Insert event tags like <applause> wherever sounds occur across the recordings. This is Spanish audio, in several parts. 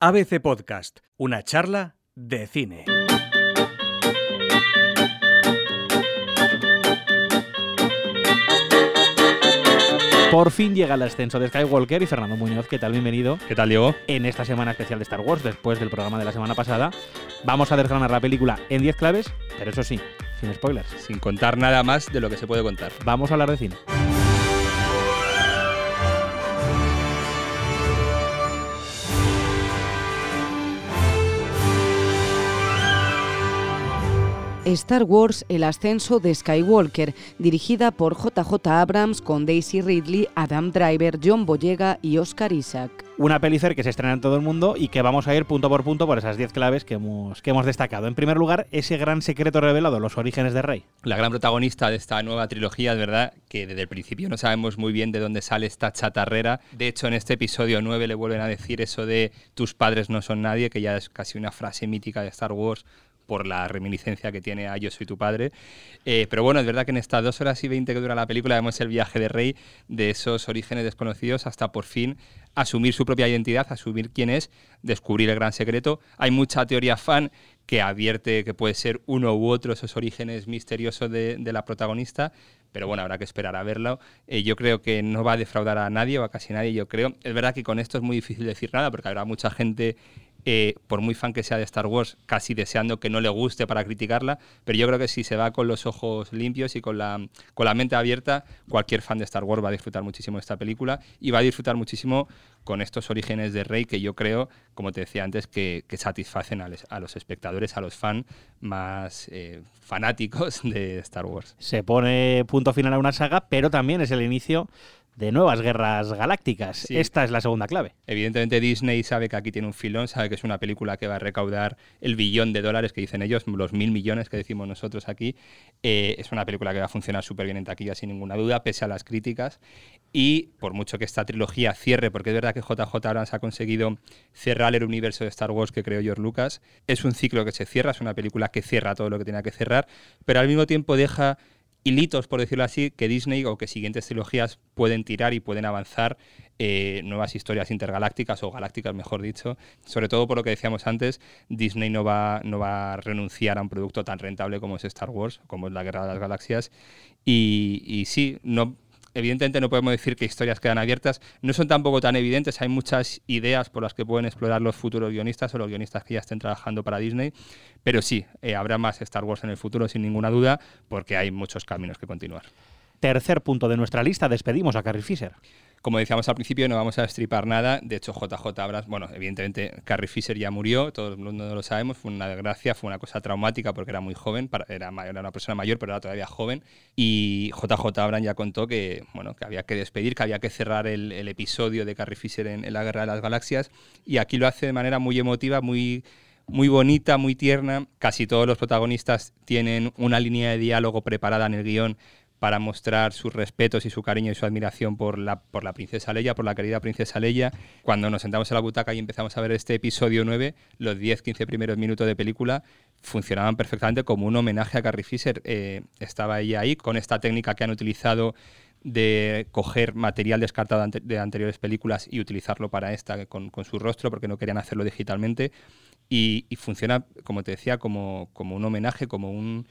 ABC Podcast, una charla de cine. Por fin llega el ascenso de Skywalker y Fernando Muñoz, ¿qué tal? Bienvenido. ¿Qué tal, Diego? En esta semana especial de Star Wars, después del programa de la semana pasada, vamos a desgranar la película en 10 claves, pero eso sí, sin spoilers. Sin contar nada más de lo que se puede contar. Vamos a hablar de cine. Star Wars El ascenso de Skywalker, dirigida por JJ Abrams con Daisy Ridley, Adam Driver, John Boyega y Oscar Isaac. Una pelicer que se estrena en todo el mundo y que vamos a ir punto por punto por esas 10 claves que hemos, que hemos destacado. En primer lugar, ese gran secreto revelado, los orígenes de Rey. La gran protagonista de esta nueva trilogía, es verdad que desde el principio no sabemos muy bien de dónde sale esta chatarrera. De hecho, en este episodio 9 le vuelven a decir eso de tus padres no son nadie, que ya es casi una frase mítica de Star Wars por la reminiscencia que tiene a Yo soy tu padre. Eh, pero bueno, es verdad que en estas dos horas y veinte que dura la película vemos el viaje de Rey de esos orígenes desconocidos hasta por fin asumir su propia identidad, asumir quién es, descubrir el gran secreto. Hay mucha teoría fan que advierte que puede ser uno u otro esos orígenes misteriosos de, la protagonista, pero bueno, habrá que esperar a verlo. Eh, yo creo que no va a defraudar a nadie o a casi nadie, yo creo. Es verdad que con esto es muy difícil decir nada porque habrá mucha gente eh, por muy fan que sea de Star Wars, casi deseando que no le guste para criticarla, pero yo creo que si se va con los ojos limpios y con la, con la mente abierta, cualquier fan de Star Wars va a disfrutar muchísimo de esta película y va a disfrutar muchísimo con estos orígenes de Rey que yo creo, como te decía antes, que, satisfacen a, los espectadores, a los fans más eh, fanáticos <laughs> de Star Wars. Se pone punto final a una saga, pero también es el inicio de nuevas guerras galácticas. Sí. Esta es la segunda clave. Evidentemente Disney sabe que aquí tiene un filón, sabe que es una película que va a recaudar el billón de dólares que dicen ellos, los mil millones que decimos nosotros aquí. Eh, es una película que va a funcionar súper bien en taquilla sin ninguna duda, pese a las críticas. Y por mucho que esta trilogía cierre, porque es verdad que JJ Abrams ha conseguido cerrar el universo de Star Wars que creó George Lucas, es un ciclo que se cierra, es una película que cierra todo lo que tenía que cerrar, pero al mismo tiempo deja hilitos, por decirlo así, que Disney o que siguientes trilogías pueden tirar y pueden avanzar eh, nuevas historias intergalácticas o galácticas, mejor dicho. Sobre todo por lo que decíamos antes, Disney no va, no va a renunciar a un producto tan rentable como es Star Wars, como es la Guerra de las Galaxias. Y, y sí, no, evidentemente no podemos decir que historias quedan abiertas, no son tampoco tan evidentes, hay muchas ideas por las que pueden explorar los futuros guionistas o los guionistas que ya estén trabajando para Disney, pero sí, eh, habrá más Star Wars en el futuro sin ninguna duda, porque hay muchos caminos que continuar. Tercer punto de nuestra lista, despedimos a Carrie Fisher. Como decíamos al principio, no vamos a destripar nada. De hecho, JJ Abrams, bueno, evidentemente Carrie Fisher ya murió, todo el mundo lo sabemos, fue una desgracia, fue una cosa traumática porque era muy joven, era, era una persona mayor, pero era todavía joven. Y JJ Abrams ya contó que, bueno, que había que despedir, que había que cerrar el, episodio de Carrie Fisher en, en la Guerra de las Galaxias. Y aquí lo hace de manera muy emotiva, muy muy bonita, muy tierna. Casi todos los protagonistas tienen una línea de diálogo preparada en el guion para mostrar sus respetos y su cariño y su admiración por la, por la princesa Leia, por la querida princesa Leia. Cuando nos sentamos en la butaca y empezamos a ver este episodio 9, los 10-15 primeros minutos de película funcionaban perfectamente como un homenaje a Carrie Fisher. Eh, estaba ella ahí con esta técnica que han utilizado de coger material descartado de anteriores películas y utilizarlo para esta con, con su rostro porque no querían hacerlo digitalmente. Y, y funciona, como te decía, como, como un homenaje, como un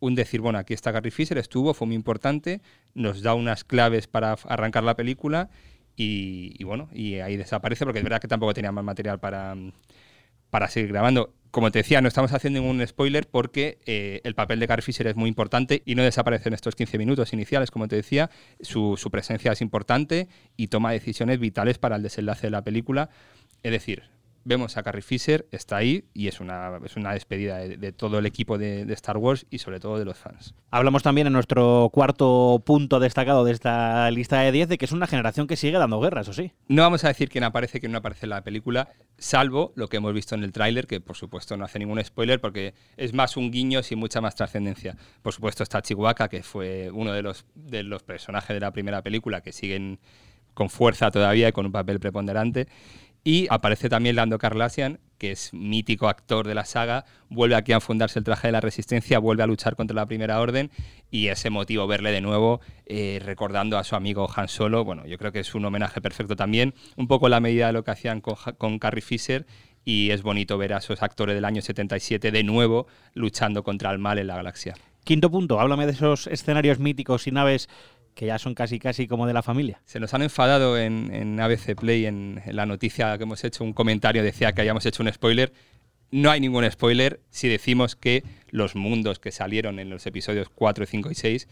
un decir, bueno, aquí está Carrie Fisher, estuvo, fue muy importante, nos da unas claves para arrancar la película y, bueno, y ahí desaparece porque es verdad que tampoco tenía más material para, para seguir grabando. Como te decía, no estamos haciendo ningún spoiler porque eh, el papel de Carrie Fisher es muy importante y no desaparece en estos 15 minutos iniciales, como te decía. Su presencia es importante y toma decisiones vitales para el desenlace de la película. Es decir, vemos a Carrie Fisher, está ahí y es una, es una despedida de, de todo el equipo de, de, Star Wars y sobre todo de los fans. Hablamos también en nuestro cuarto punto destacado de esta lista de 10 de que es una generación que sigue dando guerra, eso sí. No vamos a decir quién aparece, quién no aparece en la película, salvo lo que hemos visto en el tráiler, que por supuesto no hace ningún spoiler porque es más un guiño sin mucha más trascendencia. Por supuesto está Chihuahua, que fue uno de los, de los personajes de la primera película que siguen con fuerza todavía y con un papel preponderante. Y aparece también Lando Carlassian, que es mítico actor de la saga, vuelve aquí a fundarse el traje de la resistencia, vuelve a luchar contra la Primera Orden y es emotivo verle de nuevo eh, recordando a su amigo Han Solo. Bueno, yo creo que es un homenaje perfecto también, un poco la medida de lo que hacían con, con Carrie Fisher y es bonito ver a esos actores del año 77 de nuevo luchando contra el mal en la galaxia. Quinto punto, háblame de esos escenarios míticos y naves que ya son casi casi como de la familia. Se nos han enfadado en, ABC Play, en, la noticia que hemos hecho, un comentario decía que hayamos hecho un spoiler. No hay ningún spoiler si decimos que los mundos que salieron en los episodios 4, 5 y 6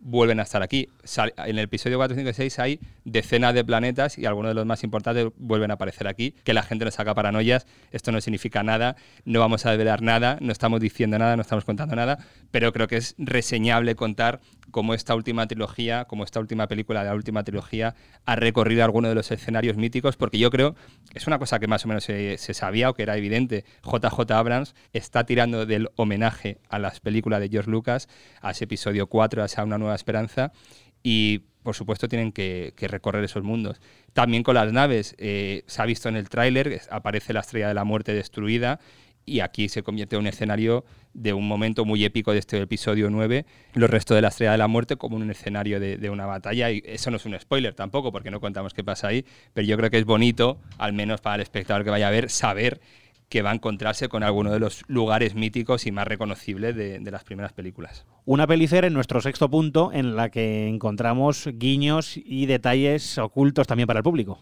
vuelven a estar aquí. En el episodio 4, 5 y 6 hay decenas de planetas y algunos de los más importantes vuelven a aparecer aquí. Que la gente nos saca paranoias, esto no significa nada, no vamos a develar nada, no estamos diciendo nada, no estamos contando nada, pero creo que es reseñable contar cómo esta última trilogía, como esta última película de la última trilogía, ha recorrido algunos de los escenarios míticos, porque yo creo, es una cosa que más o menos se, se sabía o que era evidente, JJ Abrams está tirando del homenaje a las películas de George Lucas, a ese episodio 4, a esa Una Nueva Esperanza, y por supuesto tienen que, recorrer esos mundos. También con las naves, eh, se ha visto en el tráiler, aparece la estrella de la muerte destruida y aquí se convierte en un escenario de un momento muy épico de este episodio 9, los restos de la Estrella de la Muerte como un escenario de, una batalla. Y eso no es un spoiler tampoco, porque no contamos qué pasa ahí, pero yo creo que es bonito, al menos para el espectador que vaya a ver, saber que va a encontrarse con alguno de los lugares míticos y más reconocibles de, las primeras películas. Una pelicera en nuestro sexto punto en la que encontramos guiños y detalles ocultos también para el público.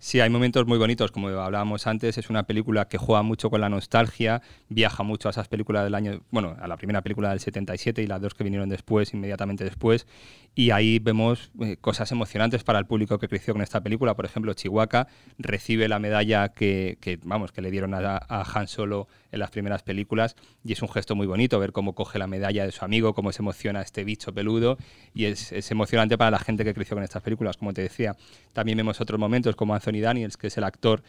Sí, hay momentos muy bonitos, como hablábamos antes, es una película que juega mucho con la nostalgia, viaja mucho a esas películas del año, bueno, a la primera película del 77 y las dos que vinieron después, inmediatamente después, y ahí vemos eh, cosas emocionantes para el público que creció con esta película. Por ejemplo, Chihuahua recibe la medalla que, vamos, que le dieron a, Han Solo en las primeras películas y es un gesto muy bonito ver cómo coge la medalla de su amigo, cómo se emociona este bicho peludo y es, es emocionante para la gente que creció con estas películas, como te decía. También vemos otros momentos como Anthony Daniels, que es el actor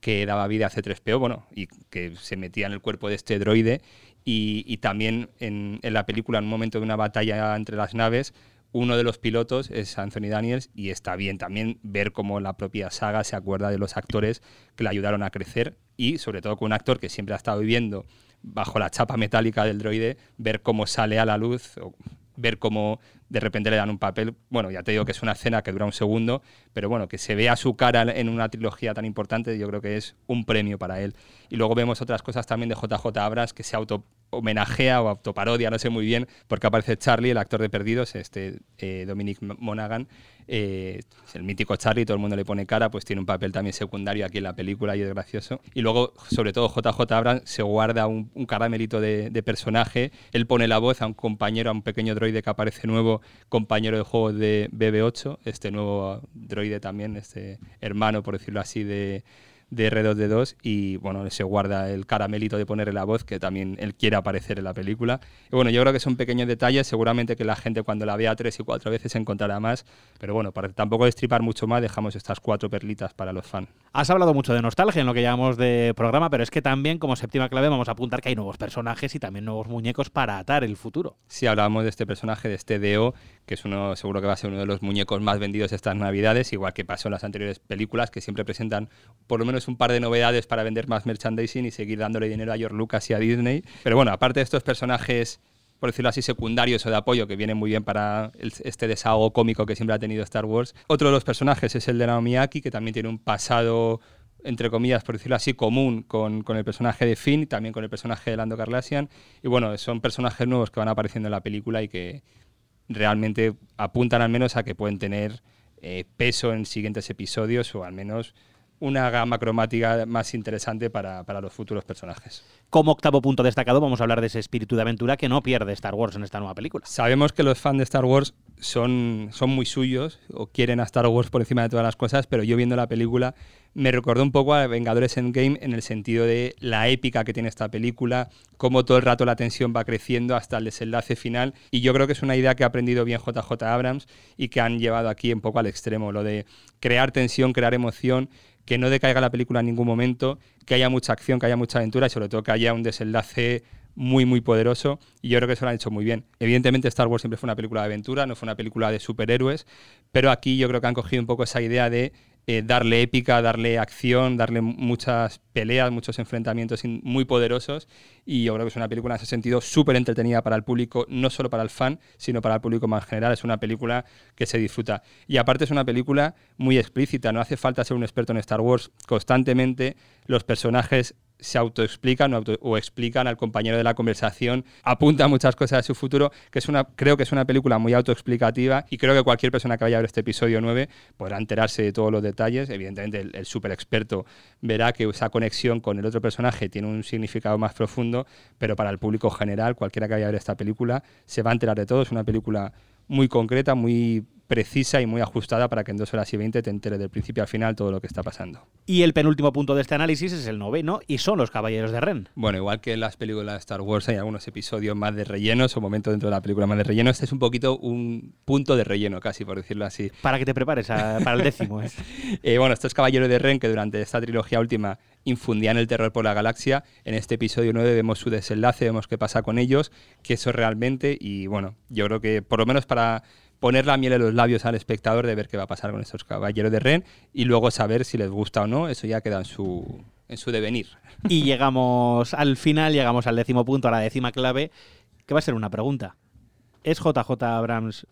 que daba vida a C3PO, bueno, y que se metía en el cuerpo de este droide. Y, también en, la película, en un momento de una batalla entre las naves, uno de los pilotos es Anthony Daniels y está bien también ver cómo la propia saga se acuerda de los actores que le ayudaron a crecer y sobre todo con un actor que siempre ha estado viviendo bajo la chapa metálica del droide, ver cómo sale a la luz, ver cómo de repente le dan un papel, bueno, ya te digo que es una escena que dura un segundo, pero bueno, que se vea su cara en una trilogía tan importante, yo creo que es un premio para él. Y luego vemos otras cosas también de JJ Abras que se auto homenajea o autoparodia, no sé muy bien, porque aparece Charlie, el actor de Perdidos, este eh, Dominic Monaghan, eh, el mítico Charlie, todo el mundo le pone cara, pues tiene un papel también secundario aquí en la película y es gracioso. Y luego, sobre todo, JJ Abrams se guarda un, caramelito de, personaje, él pone la voz a un compañero, a un pequeño droide que aparece nuevo, compañero de juego de BB8, este nuevo droide también, este hermano, por decirlo así, de de R2D2 y bueno, se guarda el caramelito de ponerle la voz que también él quiere aparecer en la película. Y bueno, yo creo que son pequeños detalles, seguramente que la gente cuando la vea tres y cuatro veces encontrará más, pero bueno, para tampoco destripar mucho más, dejamos estas cuatro perlitas para los fans. Has hablado mucho de nostalgia en lo que llamamos de programa, pero es que también como séptima clave vamos a apuntar que hay nuevos personajes y también nuevos muñecos para atar el futuro. Sí, hablábamos de este personaje, de este Deo, que es uno, seguro que va a ser uno de los muñecos más vendidos estas navidades, igual que pasó en las anteriores películas, que siempre presentan por lo menos un par de novedades para vender más merchandising y seguir dándole dinero a George Lucas y a Disney. Pero bueno, aparte de estos personajes por decirlo así, secundarios o de apoyo que vienen muy bien para este desahogo cómico que siempre ha tenido Star Wars. Otro de los personajes es el de Naomi Aki, que también tiene un pasado entre comillas, por decirlo así, común con, el personaje de Finn también con el personaje de Lando Carlassian. Y bueno, son personajes nuevos que van apareciendo en la película y que realmente apuntan al menos a que pueden tener eh, peso en siguientes episodios o al menos una gama cromática más interesante para, para, los futuros personajes. Como octavo punto destacado, vamos a hablar de ese espíritu de aventura que no pierde Star Wars en esta nueva película. Sabemos que los fans de Star Wars son, son muy suyos o quieren a Star Wars por encima de todas las cosas, pero yo viendo la película me recordó un poco a Vengadores Endgame en el sentido de la épica que tiene esta película, cómo todo el rato la tensión va creciendo hasta el desenlace final. Y yo creo que es una idea que ha aprendido bien JJ Abrams y que han llevado aquí un poco al extremo, lo de crear tensión, crear emoción que no decaiga la película en ningún momento, que haya mucha acción, que haya mucha aventura y sobre todo que haya un desenlace muy, muy poderoso y yo creo que eso lo han hecho muy bien. Evidentemente Star Wars siempre fue una película de aventura, no fue una película de superhéroes, pero aquí yo creo que han cogido un poco esa idea de eh, darle épica, darle acción, darle muchas peleas, muchos enfrentamientos muy poderosos y yo creo que es una película en ese sentido súper entretenida para el público, no solo para el fan, sino para el público más general. Es una película que se disfruta. Y aparte es una película muy explícita, no hace falta ser un experto en Star Wars. Constantemente los personajes se autoexplican o, o explican al compañero de la conversación, apunta muchas cosas de su futuro, que es una, creo que es una película muy autoexplicativa y creo que cualquier persona que vaya a ver este episodio 9 podrá enterarse de todos los detalles. Evidentemente el, el súper experto verá que esa conexión con el otro personaje tiene un significado más profundo, pero para el público general, cualquiera que vaya a ver esta película, se va a enterar de todo. Es una película muy concreta, muy precisa y muy ajustada para que en dos horas y veinte te enteres del principio al final todo lo que está pasando. Y el penúltimo punto de este análisis es el noveno y son los Caballeros de Ren. Bueno, igual que en las películas de Star Wars hay algunos episodios más de rellenos o momentos dentro de la película más de relleno, este es un poquito un punto de relleno casi, por decirlo así. Para que te prepares a- para el <laughs> décimo. ¿eh? Eh, bueno, estos caballeros de Ren que durante esta trilogía última infundían el terror por la galaxia, en este episodio 9 vemos su desenlace, vemos qué pasa con ellos, qué eso realmente y bueno, yo creo que por lo menos para poner la miel en los labios al espectador de ver qué va a pasar con estos caballeros de Ren y luego saber si les gusta o no, eso ya queda en su, en su devenir. Y llegamos al final, llegamos al décimo punto, a la décima clave, que va a ser una pregunta. ¿Es JJ Abrams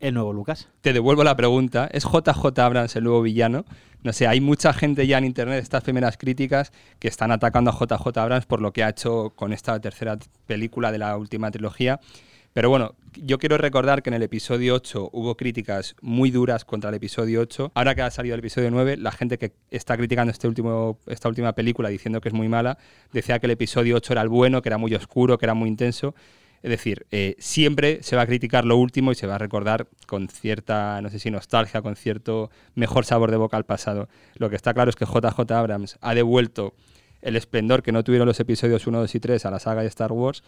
el nuevo Lucas? te devuelvo la pregunta. ¿Es JJ Abrams el nuevo villano? No sé, hay mucha gente ya en internet, estas primeras críticas, que están atacando a JJ Abrams por lo que ha hecho con esta tercera película de la última trilogía. Pero bueno, yo quiero recordar que en el episodio 8 hubo críticas muy duras contra el episodio 8. Ahora que ha salido el episodio 9, la gente que está criticando este último, esta última película diciendo que es muy mala, decía que el episodio 8 era el bueno, que era muy oscuro, que era muy intenso. Es decir, eh, siempre se va a criticar lo último y se va a recordar con cierta, no sé si nostalgia, con cierto mejor sabor de boca al pasado. Lo que está claro es que JJ Abrams ha devuelto el esplendor que no tuvieron los episodios 1, 2 y 3 a la saga de Star Wars.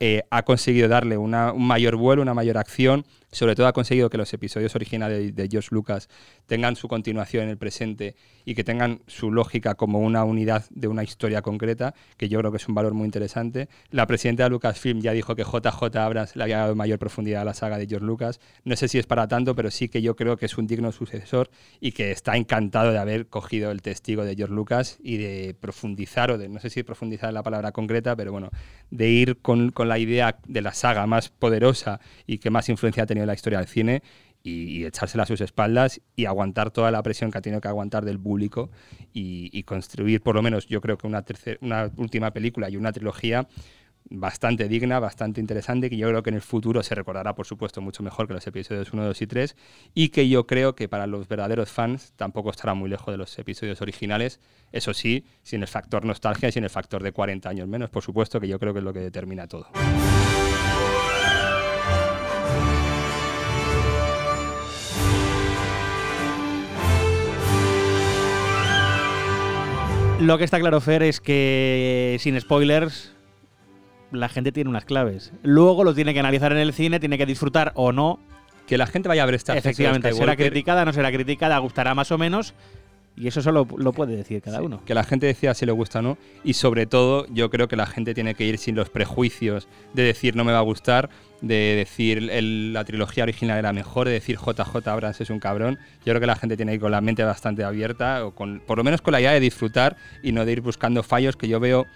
Eh, ha conseguido darle una- un mayor vuelo, una mayor acción. Sobre todo ha conseguido que los episodios originales de, George Lucas tengan su continuación en el presente y que tengan su lógica como una unidad de una historia concreta, que yo creo que es un valor muy interesante. La presidenta de Lucasfilm ya dijo que JJ Abrams le había dado mayor profundidad a la saga de George Lucas. No sé si es para tanto, pero sí que yo creo que es un digno sucesor y que está encantado de haber cogido el testigo de George Lucas y de profundizar, o de no sé si profundizar es la palabra concreta, pero bueno, de ir con, con la idea de la saga más poderosa y que más influencia ha en la historia del cine y, echársela a sus espaldas y aguantar toda la presión que ha tenido que aguantar del público y, construir por lo menos yo creo que una, una última película y una trilogía bastante digna, bastante interesante, que yo creo que en el futuro se recordará, por supuesto, mucho mejor que los episodios 1, 2 y 3, y que yo creo que para los verdaderos fans tampoco estará muy lejos de los episodios originales, eso sí, sin el factor nostalgia y sin el factor de 40 años menos, por supuesto, que yo creo que es lo que determina todo. Lo que está claro, Fer, es que sin spoilers la gente tiene unas claves. Luego lo tiene que analizar en el cine, tiene que disfrutar o no. Que la gente vaya a ver esta Efectivamente, será criticada, no será criticada, gustará más o menos. Y eso solo lo puede decir cada uno. Que la gente decida si le gusta o no. Y sobre todo, yo creo que la gente tiene que ir sin los prejuicios de decir no me va a gustar, de decir la trilogía original era mejor, de decir JJ Abrams es un cabrón. Yo creo que la gente tiene que ir con la mente bastante abierta, o con, por lo menos con la idea de disfrutar y no de ir buscando fallos que yo veo.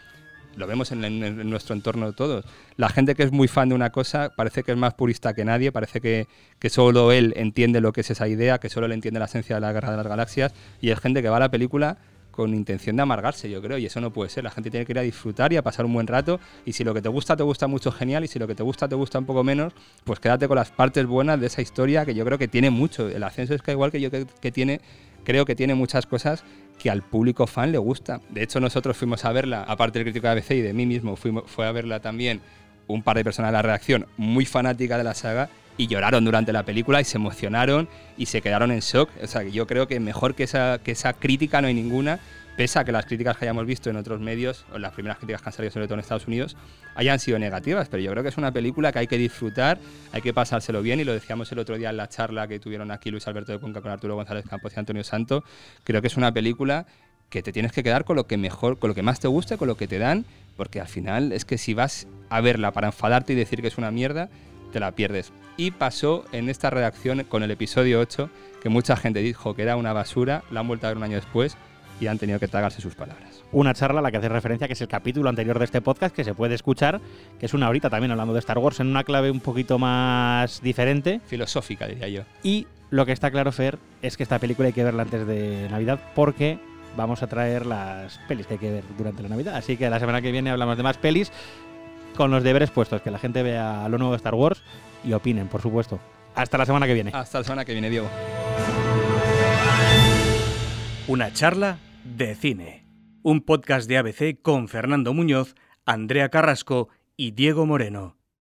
Lo vemos en nuestro entorno todos. La gente que es muy fan de una cosa parece que es más purista que nadie, parece que, que solo él entiende lo que es esa idea, que solo él entiende la esencia de la guerra de las galaxias, y es gente que va a la película con intención de amargarse, yo creo, y eso no puede ser. La gente tiene que ir a disfrutar y a pasar un buen rato, y si lo que te gusta te gusta mucho, genial, y si lo que te gusta te gusta un poco menos, pues quédate con las partes buenas de esa historia que yo creo que tiene mucho. El ascenso es que igual que yo que, tiene, creo que tiene muchas cosas que al público fan le gusta. De hecho, nosotros fuimos a verla, aparte del crítico de ABC y de mí mismo, fuimos, fue a verla también un par de personas de la reacción muy fanática de la saga y lloraron durante la película y se emocionaron y se quedaron en shock. O sea, yo creo que mejor que esa, que esa crítica no hay ninguna, pese a que las críticas que hayamos visto en otros medios, o las primeras críticas que han salido sobre todo en Estados Unidos, hayan sido negativas. Pero yo creo que es una película que hay que disfrutar, hay que pasárselo bien y lo decíamos el otro día en la charla que tuvieron aquí Luis Alberto de Cuenca con Arturo González Campos y Antonio Santo. Creo que es una película que te tienes que quedar con lo que mejor, con lo que más te guste, con lo que te dan, porque al final es que si vas a verla para enfadarte y decir que es una mierda, te la pierdes. Y pasó en esta redacción con el episodio 8, que mucha gente dijo que era una basura, la han vuelto a ver un año después y han tenido que tragarse sus palabras. Una charla a la que hace referencia, que es el capítulo anterior de este podcast, que se puede escuchar, que es una horita también hablando de Star Wars en una clave un poquito más diferente. Filosófica, diría yo. Y lo que está claro, Fer, es que esta película hay que verla antes de Navidad porque vamos a traer las pelis que hay que ver durante la Navidad. Así que la semana que viene hablamos de más pelis con los deberes puestos, que la gente vea lo nuevo de Star Wars y opinen, por supuesto. Hasta la semana que viene. Hasta la semana que viene, Diego. Una charla de cine. Un podcast de ABC con Fernando Muñoz, Andrea Carrasco y Diego Moreno.